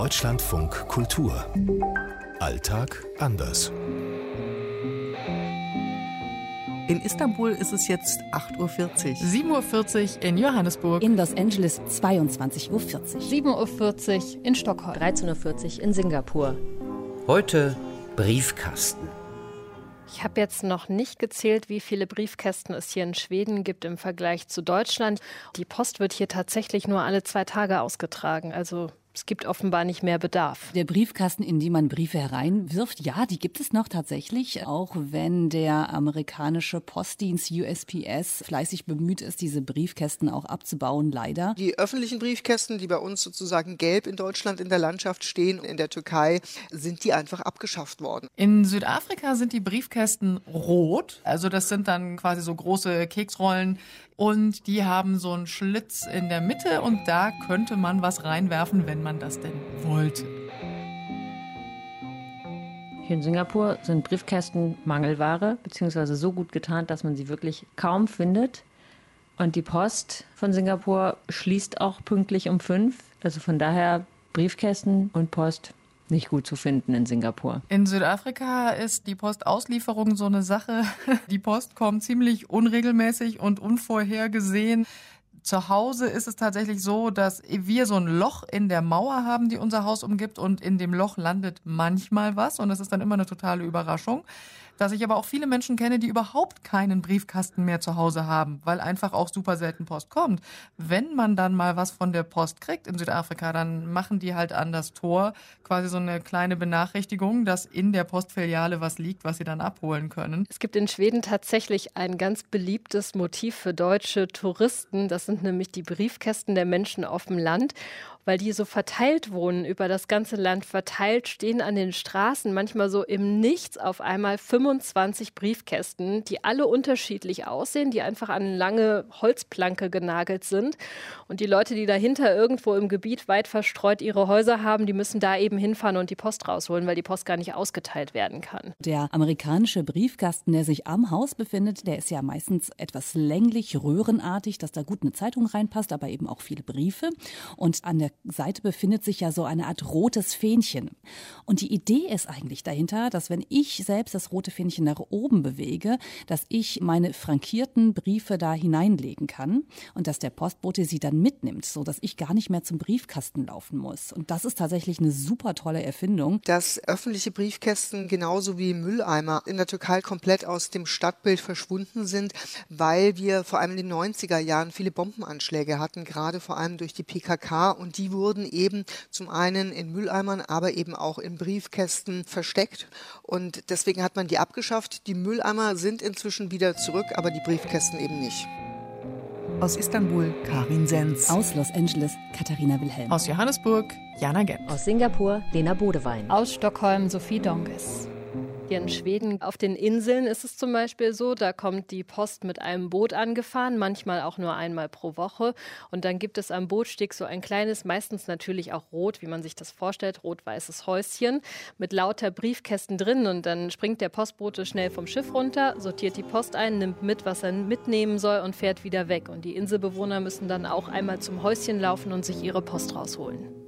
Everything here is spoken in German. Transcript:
Deutschlandfunk Kultur. Alltag anders. In Istanbul ist es jetzt 8.40 Uhr. 7.40 Uhr in Johannesburg. In Los Angeles 22.40 Uhr. 7.40 Uhr in Stockholm. 13.40 Uhr in Singapur. Heute Briefkasten. Ich habe jetzt noch nicht gezählt, wie viele Briefkästen es hier in Schweden gibt im Vergleich zu Deutschland. Die Post wird hier tatsächlich nur alle zwei Tage ausgetragen. Also es gibt offenbar nicht mehr Bedarf. Der Briefkasten, in den man Briefe hereinwirft, ja, die gibt es noch tatsächlich, auch wenn der amerikanische Postdienst USPS fleißig bemüht ist, diese Briefkästen auch abzubauen, leider. Die öffentlichen Briefkästen, die bei uns sozusagen gelb in Deutschland in der Landschaft stehen, in der Türkei, sind die einfach abgeschafft worden. In Südafrika sind die Briefkästen rot, also das sind dann quasi so große Keksrollen und die haben so einen Schlitz in der Mitte und da könnte man was reinwerfen, wenn man das denn wollte. Hier in Singapur sind Briefkästen Mangelware, beziehungsweise so gut getarnt, dass man sie wirklich kaum findet. Und die Post von Singapur schließt auch pünktlich um fünf. Also von daher Briefkästen und Post nicht gut zu finden in Singapur. In Südafrika ist die Postauslieferung so eine Sache. Die Post kommt ziemlich unregelmäßig und unvorhergesehen. Zu Hause ist es tatsächlich so, dass wir so ein Loch in der Mauer haben, die unser Haus umgibt und in dem Loch landet manchmal was und das ist dann immer eine totale Überraschung dass ich aber auch viele Menschen kenne, die überhaupt keinen Briefkasten mehr zu Hause haben, weil einfach auch super selten Post kommt. Wenn man dann mal was von der Post kriegt in Südafrika, dann machen die halt an das Tor quasi so eine kleine Benachrichtigung, dass in der Postfiliale was liegt, was sie dann abholen können. Es gibt in Schweden tatsächlich ein ganz beliebtes Motiv für deutsche Touristen. Das sind nämlich die Briefkästen der Menschen auf dem Land weil die so verteilt wohnen, über das ganze Land verteilt, stehen an den Straßen manchmal so im Nichts auf einmal 25 Briefkästen, die alle unterschiedlich aussehen, die einfach an lange Holzplanke genagelt sind. Und die Leute, die dahinter irgendwo im Gebiet weit verstreut ihre Häuser haben, die müssen da eben hinfahren und die Post rausholen, weil die Post gar nicht ausgeteilt werden kann. Der amerikanische Briefkasten, der sich am Haus befindet, der ist ja meistens etwas länglich, röhrenartig, dass da gut eine Zeitung reinpasst, aber eben auch viele Briefe. Und an der Seite befindet sich ja so eine Art rotes Fähnchen. Und die Idee ist eigentlich dahinter, dass wenn ich selbst das rote Fähnchen nach oben bewege, dass ich meine frankierten Briefe da hineinlegen kann und dass der Postbote sie dann mitnimmt, so dass ich gar nicht mehr zum Briefkasten laufen muss. Und das ist tatsächlich eine super tolle Erfindung. Dass öffentliche Briefkästen genauso wie Mülleimer in der Türkei komplett aus dem Stadtbild verschwunden sind, weil wir vor allem in den 90er Jahren viele Bombenanschläge hatten, gerade vor allem durch die PKK und die wurden eben zum einen in Mülleimern, aber eben auch in Briefkästen versteckt. Und deswegen hat man die abgeschafft. Die Mülleimer sind inzwischen wieder zurück, aber die Briefkästen eben nicht. Aus Istanbul Karin Sens. Aus Los Angeles Katharina Wilhelm. Aus Johannesburg Jana Gent. Aus Singapur Lena Bodewein. Aus Stockholm Sophie Donges. Hier in Schweden auf den Inseln ist es zum Beispiel so, da kommt die Post mit einem Boot angefahren, manchmal auch nur einmal pro Woche. Und dann gibt es am Bootsteg so ein kleines, meistens natürlich auch rot, wie man sich das vorstellt, rot-weißes Häuschen mit lauter Briefkästen drin. Und dann springt der Postbote schnell vom Schiff runter, sortiert die Post ein, nimmt mit, was er mitnehmen soll und fährt wieder weg. Und die Inselbewohner müssen dann auch einmal zum Häuschen laufen und sich ihre Post rausholen.